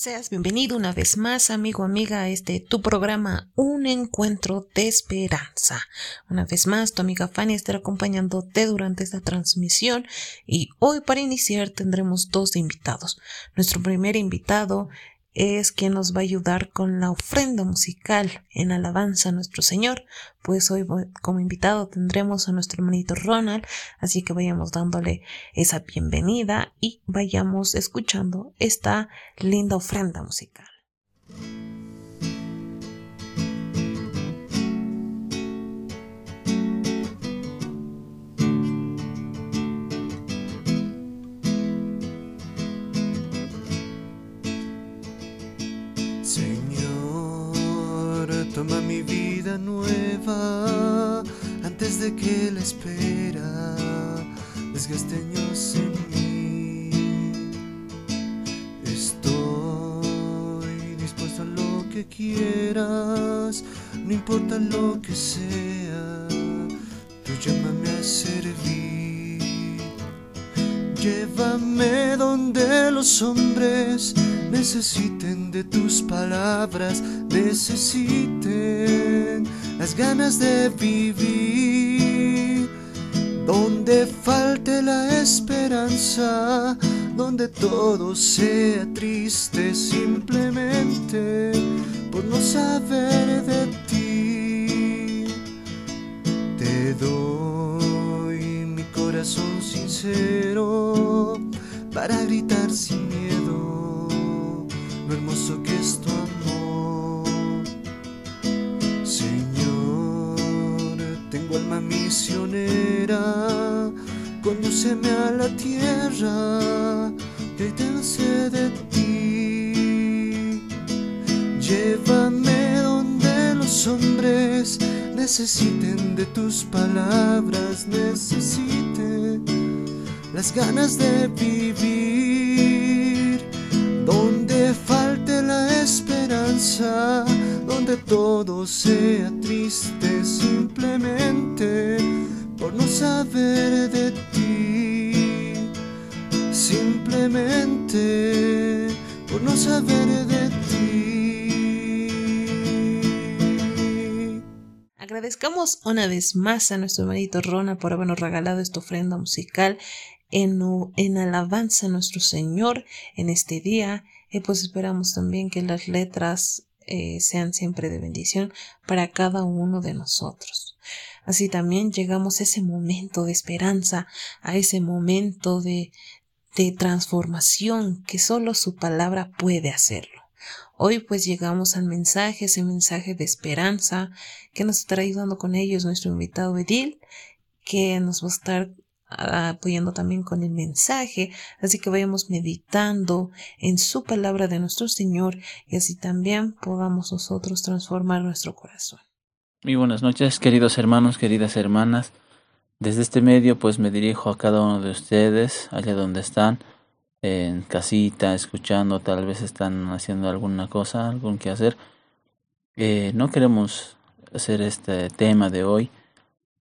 Seas bienvenido una vez más, amigo, amiga, a este tu programa Un Encuentro de Esperanza. Una vez más, tu amiga Fanny estará acompañándote durante esta transmisión y hoy para iniciar tendremos dos invitados. Nuestro primer invitado es quien nos va a ayudar con la ofrenda musical en alabanza a nuestro Señor. Pues hoy como invitado tendremos a nuestro hermanito Ronald, así que vayamos dándole esa bienvenida y vayamos escuchando esta linda ofrenda musical. Antes de que la espera desgaste años en mí. Estoy dispuesto a lo que quieras, no importa lo que sea, tú llámame a servir. Llévame donde los hombres necesiten de tus palabras, necesiten las ganas de vivir. Donde falte la esperanza, donde todo sea triste simplemente por no saber de ti. Te doy mi corazón sincero para gritar sin miedo lo hermoso que es tu amor. Señor, tengo alma misionera, conduceme a la tierra, te de ti. Llévame donde los hombres necesiten de tus palabras, necesiten las ganas de vivir. Donde falte la esperanza, donde todo sea triste simplemente por no saber de ti, simplemente por no saber de ti. Agradezcamos una vez más a nuestro hermanito Rona por habernos regalado esta ofrenda musical en, alabanza a nuestro Señor en este día. Y pues esperamos también que las letras eh, sean siempre de bendición para cada uno de nosotros. Así también llegamos a ese momento de esperanza, a ese momento de, de transformación que solo su palabra puede hacerlo. Hoy pues llegamos al mensaje, ese mensaje de esperanza que nos estará ayudando con ellos nuestro invitado Edil, que nos va a estar apoyando también con el mensaje, así que vayamos meditando en su palabra de nuestro Señor y así también podamos nosotros transformar nuestro corazón. Muy buenas noches, queridos hermanos, queridas hermanas. Desde este medio pues me dirijo a cada uno de ustedes, allá donde están, en casita, escuchando, tal vez están haciendo alguna cosa, algún que hacer. Eh, no queremos hacer este tema de hoy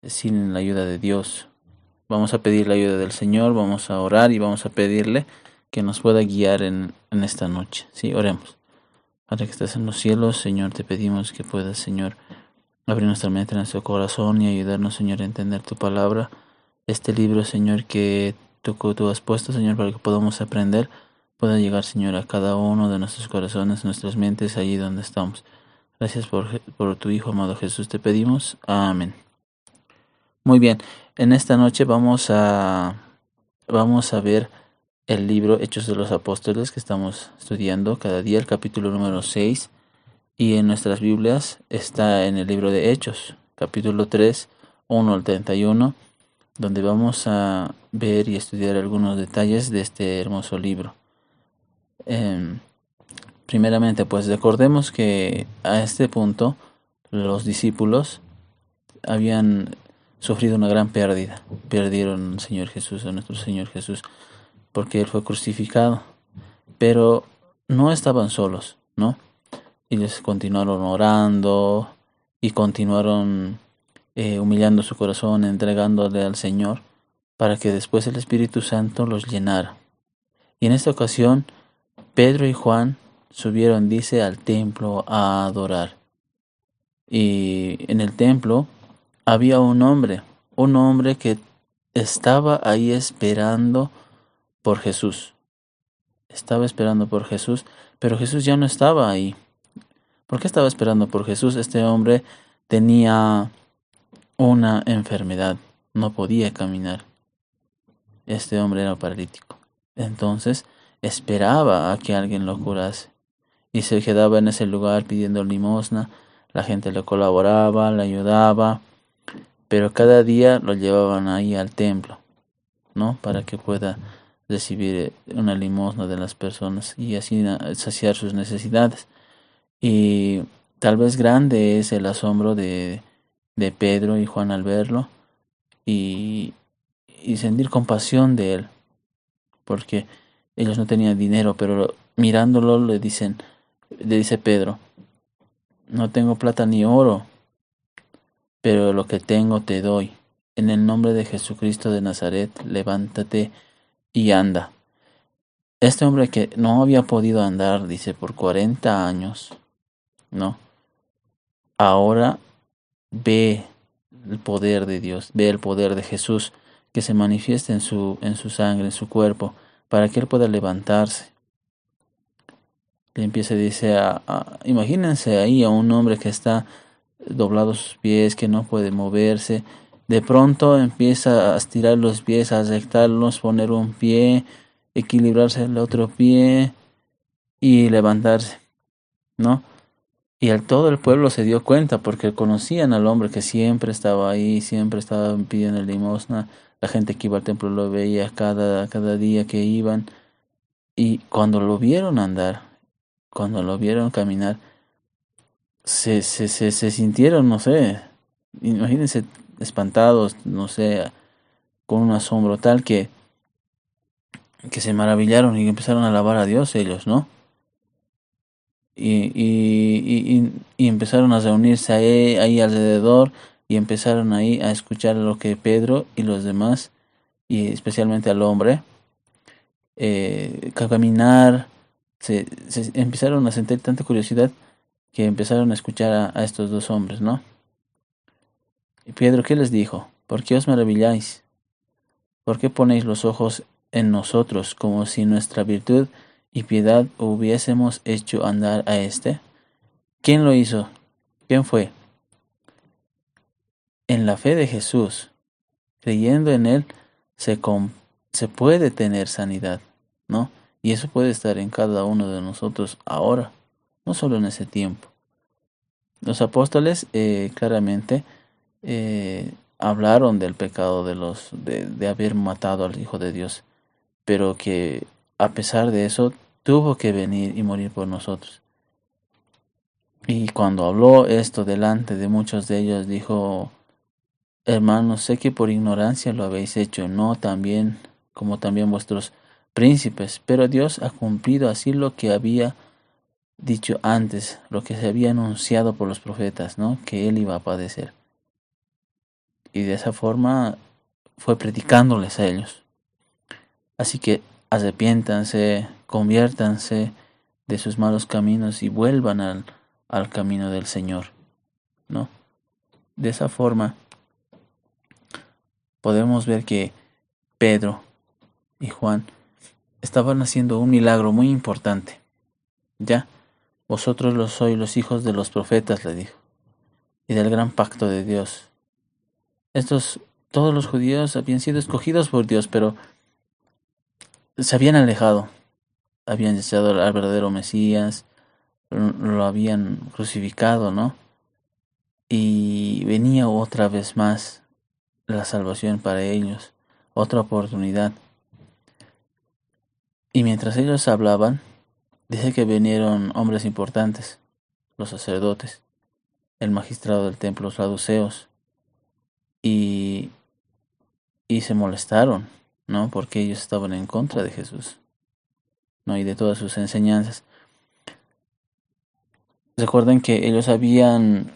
sin la ayuda de Dios, Vamos a pedir la ayuda del Señor, vamos a orar y vamos a pedirle que nos pueda guiar en, en esta noche. Sí, oremos. Padre que estás en los cielos, Señor, te pedimos que puedas, Señor, abrir nuestra mente, nuestro corazón y ayudarnos, Señor, a entender tu palabra. Este libro, Señor, que tú, tú has puesto, Señor, para que podamos aprender, pueda llegar, Señor, a cada uno de nuestros corazones, nuestras mentes, allí donde estamos. Gracias por, por tu Hijo, amado Jesús, te pedimos. Amén. Muy bien, en esta noche vamos a vamos a ver el libro Hechos de los Apóstoles que estamos estudiando cada día, el capítulo número 6, y en nuestras Biblias está en el libro de Hechos, capítulo 3, 1 al 31, donde vamos a ver y estudiar algunos detalles de este hermoso libro. Em, primeramente, pues recordemos que a este punto los discípulos habían sufrido una gran pérdida. Perdieron al Señor Jesús, a nuestro Señor Jesús, porque Él fue crucificado. Pero no estaban solos, ¿no? Les continuaron orando y continuaron eh, humillando su corazón, entregándole al Señor, para que después el Espíritu Santo los llenara. Y en esta ocasión, Pedro y Juan subieron, dice, al templo a adorar. Y en el templo había un hombre, un hombre que estaba ahí esperando por Jesús. Estaba esperando por Jesús, pero Jesús ya no estaba ahí. ¿Por qué estaba esperando por Jesús? Este hombre tenía una enfermedad, no podía caminar. Este hombre era paralítico. Entonces esperaba a que alguien lo curase y se quedaba en ese lugar pidiendo limosna. La gente le colaboraba, le ayudaba, pero cada día lo llevaban ahí al templo, ¿no? Para que pueda recibir una limosna de las personas y así saciar sus necesidades. Y tal vez grande es el asombro de, de Pedro y Juan al verlo y, y sentir compasión de él, porque ellos no tenían dinero, pero mirándolo le dicen, le dice Pedro, no tengo plata ni oro, pero lo que tengo te doy. En el nombre de Jesucristo de Nazaret, levántate y anda. Este hombre que no había podido andar, dice, por cuarenta años, ¿no? Ahora ve el poder de Dios, ve el poder de Jesús que se manifiesta en su, en su sangre, en su cuerpo, para que él pueda levantarse. Le empieza a decir, a, imagínense ahí a un hombre que está doblado sus pies, que no puede moverse, de pronto empieza a estirar los pies, a rectarlos, poner un pie, equilibrarse el otro pie y levantarse, ¿no? Y el, todo el pueblo se dio cuenta porque conocían al hombre que siempre estaba ahí, siempre estaba pidiendo limosna. La gente que iba al templo lo veía cada, cada día que iban. Y cuando lo vieron andar, cuando lo vieron caminar, se, se, se, se sintieron, no sé, imagínense espantados, no sé, con un asombro tal que, que se maravillaron y empezaron a alabar a Dios ellos, ¿no? Y, y, y, empezaron a reunirse ahí, alrededor y empezaron ahí a escuchar lo que Pedro y los demás, y especialmente al hombre, eh, caminar, se, se, empezaron a sentir tanta curiosidad que empezaron a escuchar a, a estos dos hombres, ¿no? Y Pedro, ¿qué les dijo? ¿Por qué os maravilláis? ¿Por qué ponéis los ojos en nosotros como si nuestra virtud y piedad hubiésemos hecho andar a éste? ¿Quién lo hizo? ¿Quién fue? En la fe de Jesús, creyendo en Él, se, se puede tener sanidad, ¿no? Y eso puede estar en cada uno de nosotros ahora, no solo en ese tiempo. Los apóstoles eh, claramente eh, hablaron del pecado de los de, de haber matado al Hijo de Dios, pero que a pesar de eso tuvo que venir y morir por nosotros. Y cuando habló esto delante de muchos de ellos, dijo, hermanos, sé que por ignorancia lo habéis hecho, no también como también vuestros príncipes, pero Dios ha cumplido así lo que había dicho antes, lo que se había anunciado por los profetas, ¿no? Que él iba a padecer. Y de esa forma fue predicándoles a ellos. Así que arrepiéntanse, conviértanse de sus malos caminos y vuelvan al, al camino del Señor. ¿No? De esa forma podemos ver que Pedro y Juan estaban haciendo un milagro muy importante. Ya, vosotros lo sois los hijos de los profetas, le dijo, y del gran pacto de Dios. Estos, todos los judíos habían sido escogidos por Dios, pero se habían alejado, habían deseado al verdadero Mesías, lo habían crucificado, ¿no? Y venía otra vez más la salvación para ellos, otra oportunidad. Y mientras ellos hablaban, dice que vinieron hombres importantes, los sacerdotes, el magistrado del templo, los saduceos, y, y se molestaron ¿no? Porque ellos estaban en contra de Jesús, ¿no? Y de todas sus enseñanzas. Recuerden que ellos habían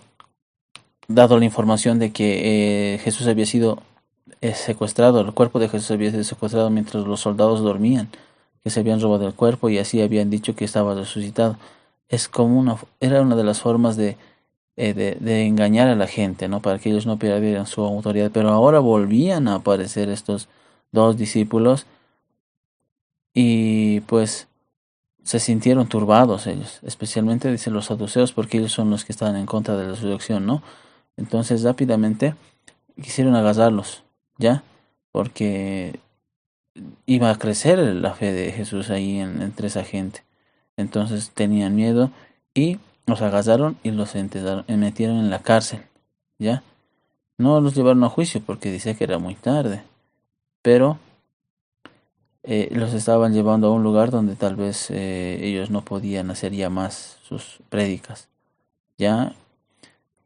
dado la información de que eh, Jesús había sido eh, secuestrado, el cuerpo de Jesús había sido secuestrado mientras los soldados dormían, que se habían robado el cuerpo y así habían dicho que estaba resucitado. Es como una, era una de las formas de, eh, de, de, engañar a la gente, ¿no? Para que ellos no perdieran su autoridad. Pero ahora volvían a aparecer estos dos discípulos y pues se sintieron turbados ellos, especialmente dicen los saduceos, porque ellos son los que estaban en contra de la resurrección, ¿no? Entonces rápidamente quisieron agarrarlos, ¿ya? Porque iba a crecer la fe de Jesús ahí en, entre esa gente. Entonces tenían miedo y los agarraron y los y metieron en la cárcel, ¿ya? No los llevaron a juicio porque dice que era muy tarde, pero eh, los estaban llevando a un lugar donde tal vez eh, ellos no podían hacer ya más sus prédicas. Ya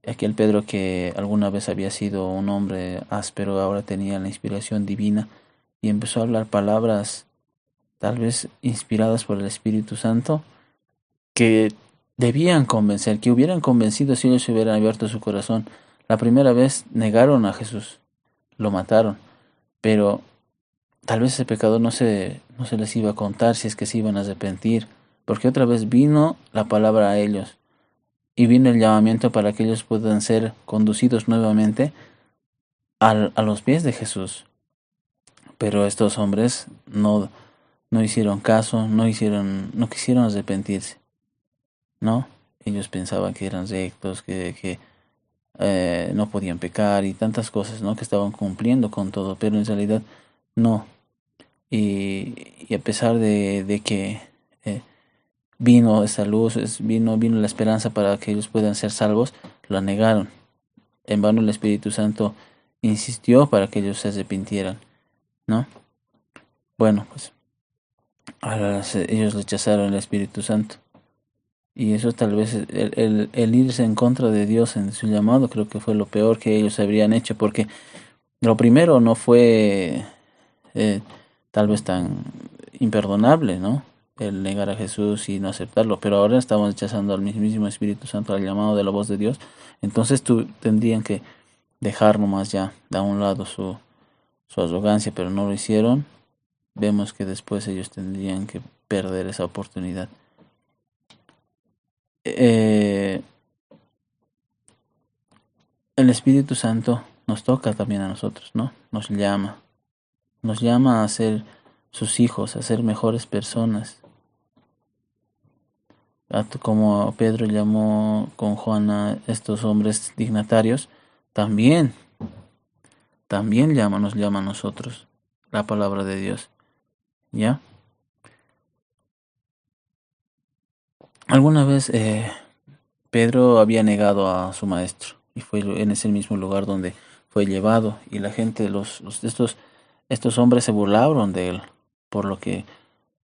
aquel Pedro que alguna vez había sido un hombre áspero, ahora tenía la inspiración divina y empezó a hablar palabras tal vez inspiradas por el Espíritu Santo que debían convencer, que hubieran convencido si ellos hubieran abierto su corazón. La primera vez negaron a Jesús, lo mataron, pero tal vez ese pecado no se, no se les iba a contar si es que se iban a arrepentir, porque otra vez vino la palabra a ellos y vino el llamamiento para que ellos puedan ser conducidos nuevamente al, a los pies de Jesús. Pero estos hombres no, no hicieron caso, no hicieron, no quisieron arrepentirse. ¿No? Ellos pensaban que eran rectos, que, que eh, no podían pecar y tantas cosas, ¿no? Que estaban cumpliendo con todo, pero en realidad no. Y, a pesar de, que eh, vino esa luz, vino, vino la esperanza para que ellos puedan ser salvos, la negaron. En vano el Espíritu Santo insistió para que ellos se arrepintieran, ¿no? Bueno, pues ahora ellos rechazaron el Espíritu Santo. Y eso tal vez, el, el, el, irse en contra de Dios en su llamado, creo que fue lo peor que ellos habrían hecho, porque lo primero no fue eh, tal vez tan imperdonable, ¿no? el negar a Jesús y no aceptarlo, pero ahora estamos rechazando al mismísimo Espíritu Santo, al llamado de la voz de Dios, entonces tú tendrían que dejar nomás ya de un lado su, su arrogancia, pero no lo hicieron, vemos que después ellos tendrían que perder esa oportunidad. Eh, el Espíritu Santo nos toca también a nosotros, ¿no? Nos llama, nos llama a ser sus hijos, a ser mejores personas, como Pedro llamó con Juan a estos hombres dignatarios, también, también llama, nos llama a nosotros la palabra de Dios. ¿Ya? Alguna vez eh, Pedro había negado a su maestro y fue en ese mismo lugar donde fue llevado y la gente, los, los estos, estos hombres se burlaron de él por lo que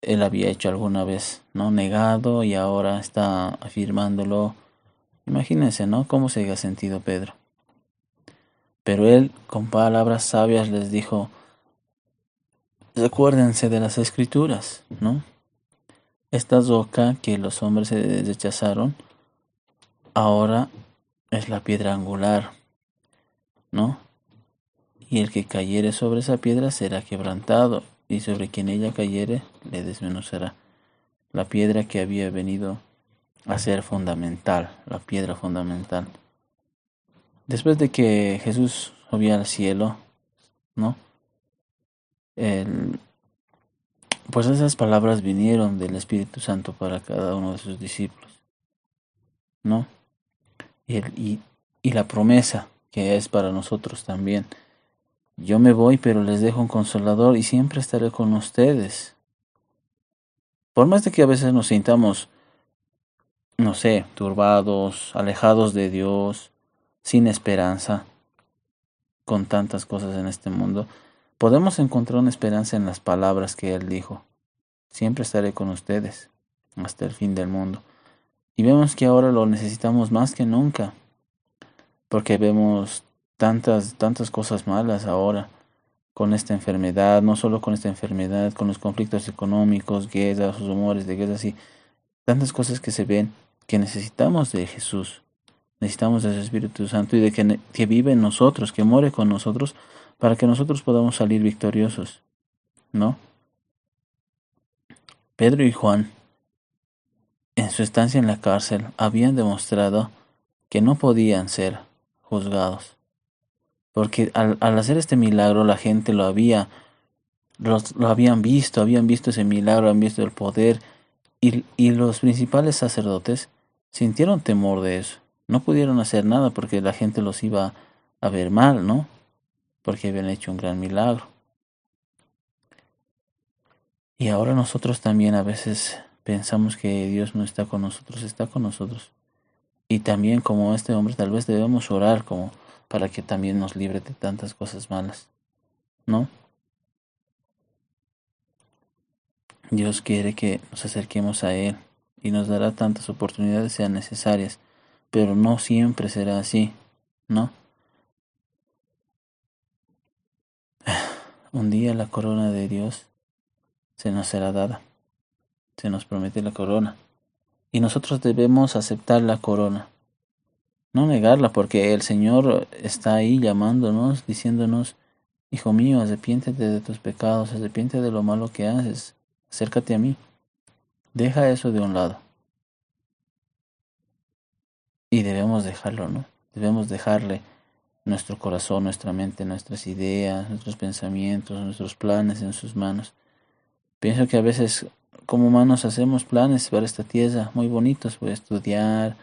él había hecho alguna vez, ¿no? Negado y ahora está afirmándolo. Imagínense, ¿no? Cómo se haya sentido Pedro. Pero él, con palabras sabias, les dijo, recuérdense de las escrituras, ¿no? Esta roca que los hombres rechazaron, ahora es la piedra angular, ¿no? Y el que cayere sobre esa piedra será quebrantado, y sobre quien ella cayere le desmenuzará. La piedra que había venido a ser fundamental, la piedra fundamental. Después de que Jesús subió al cielo, ¿no? El, pues esas palabras vinieron del Espíritu Santo para cada uno de sus discípulos, ¿no? Y, el, y, y la promesa que es para nosotros también yo me voy, pero les dejo un consolador y siempre estaré con ustedes. Por más de que a veces nos sintamos, no sé, turbados, alejados de Dios, sin esperanza, con tantas cosas en este mundo, podemos encontrar una esperanza en las palabras que Él dijo. Siempre estaré con ustedes hasta el fin del mundo. Y vemos que ahora lo necesitamos más que nunca, porque vemos tantas, tantas cosas malas ahora con esta enfermedad, no solo con esta enfermedad, con los conflictos económicos, guerras, rumores de guerras y tantas cosas que se ven que necesitamos de Jesús, necesitamos de su Espíritu Santo y de que vive en nosotros, que muere con nosotros, para que nosotros podamos salir victoriosos, ¿no? Pedro y Juan, en su estancia en la cárcel, habían demostrado que no podían ser juzgados. Porque al, hacer este milagro la gente lo había, lo, habían visto, habían visto ese milagro, habían visto el poder, y, y los principales sacerdotes sintieron temor de eso. No pudieron hacer nada porque la gente los iba a ver mal, ¿no? Porque habían hecho un gran milagro. Y ahora nosotros también a veces pensamos que Dios no está con nosotros, está con nosotros. Y también como este hombre tal vez debemos orar como para que también nos libre de tantas cosas malas. ¿No? Dios quiere que nos acerquemos a Él y nos dará tantas oportunidades sean necesarias, pero no siempre será así, ¿no? Un día la corona de Dios se nos será dada, se nos promete la corona, y nosotros debemos aceptar la corona, no negarla, porque el Señor está ahí llamándonos, diciéndonos, Hijo mío, arrepiéntete de tus pecados, arrepiéntete de lo malo que haces, acércate a mí. Deja eso de un lado. Y debemos dejarlo, ¿no? Debemos dejarle nuestro corazón, nuestra mente, nuestras ideas, nuestros pensamientos, nuestros planes en sus manos. Pienso que a veces como humanos hacemos planes para esta tierra muy bonitos. Voy a estudiar,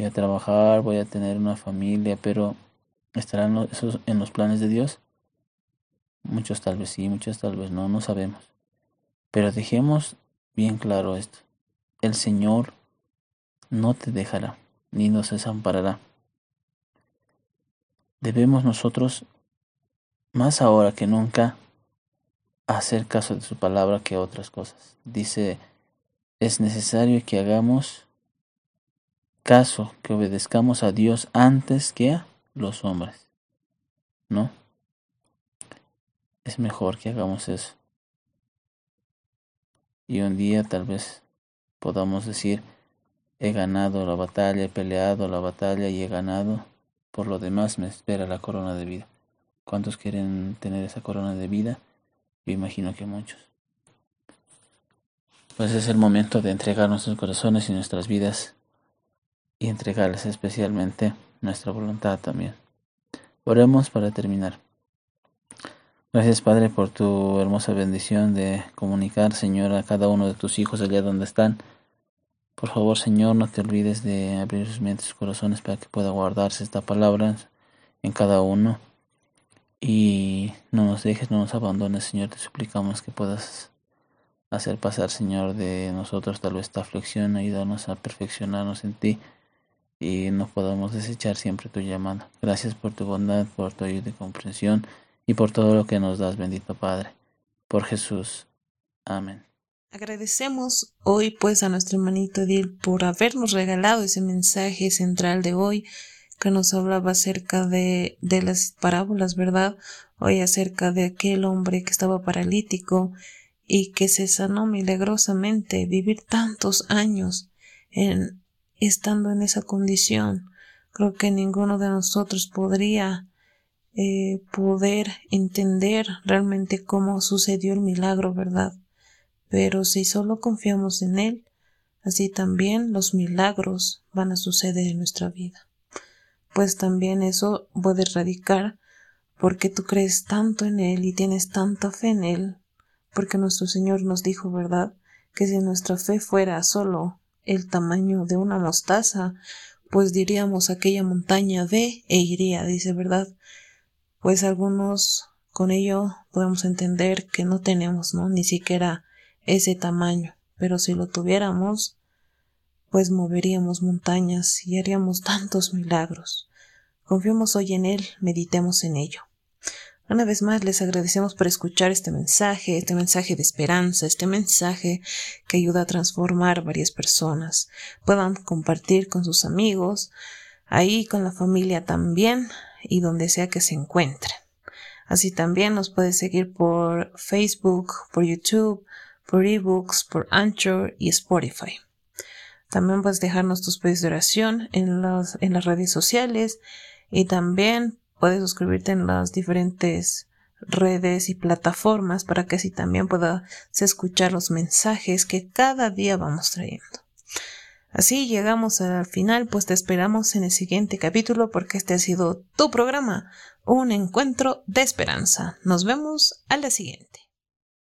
voy a trabajar, voy a tener una familia, pero ¿estarán esos en los planes de Dios? Muchos tal vez sí, muchos tal vez no, no sabemos. Pero dejemos bien claro esto. El Señor no te dejará, ni nos desamparará. Debemos nosotros, más ahora que nunca, hacer caso de su palabra que otras cosas. Dice, es necesario que hagamos caso, que obedezcamos a Dios antes que a los hombres. ¿No? Es mejor que hagamos eso y un día tal vez podamos decir, he ganado la batalla, he peleado la batalla y he ganado, por lo demás me espera la corona de vida. ¿Cuántos quieren tener esa corona de vida? Yo imagino que muchos. Pues es el momento de entregar nuestros corazones y nuestras vidas y entregarles especialmente nuestra voluntad también. Oremos para terminar. Gracias Padre por tu hermosa bendición de comunicar, Señor, a cada uno de tus hijos allá donde están. Por favor, Señor, no te olvides de abrir sus mentes y corazones para que pueda guardarse esta palabra en cada uno. Y no nos dejes, no nos abandones, Señor. Te suplicamos que puedas hacer pasar, Señor, de nosotros tal vez esta aflicción, ayudarnos a perfeccionarnos en ti y no podamos desechar siempre tu llamada. Gracias por tu bondad, por tu ayuda y comprensión y por todo lo que nos das, bendito Padre. Por Jesús. Amén. Agradecemos hoy pues a nuestro hermanito Edil por habernos regalado ese mensaje central de hoy que nos hablaba acerca de, de las parábolas, ¿verdad? Hoy acerca de aquel hombre que estaba paralítico y que se sanó milagrosamente vivir tantos años en estando en esa condición. Creo que ninguno de nosotros podría eh, poder entender realmente cómo sucedió el milagro, ¿verdad? Pero si solo confiamos en Él, así también los milagros van a suceder en nuestra vida. Pues también eso puede radicar porque tú crees tanto en Él y tienes tanta fe en Él, porque nuestro Señor nos dijo, ¿verdad? Que si nuestra fe fuera solo el tamaño de una mostaza, pues diríamos aquella montaña ve e iría, dice, ¿verdad? pues algunos con ello podemos entender que no tenemos, ¿no? Ni siquiera ese tamaño, pero si lo tuviéramos, pues moveríamos montañas y haríamos tantos milagros. Confiemos hoy en Él, meditemos en ello. Una vez más les agradecemos por escuchar este mensaje, este mensaje de esperanza, este mensaje que ayuda a transformar varias personas. Puedan compartir con sus amigos, ahí con la familia también, y donde sea que se encuentren. Así también nos puedes seguir por Facebook, por YouTube, por ebooks, por Anchor y Spotify. También puedes dejarnos tus pedidos de oración en, en las redes sociales y también puedes suscribirte en las diferentes redes y plataformas para que así también puedas escuchar los mensajes que cada día vamos trayendo. Así llegamos al final, pues te esperamos en el siguiente capítulo porque este ha sido tu programa, un encuentro de esperanza. Nos vemos a la siguiente.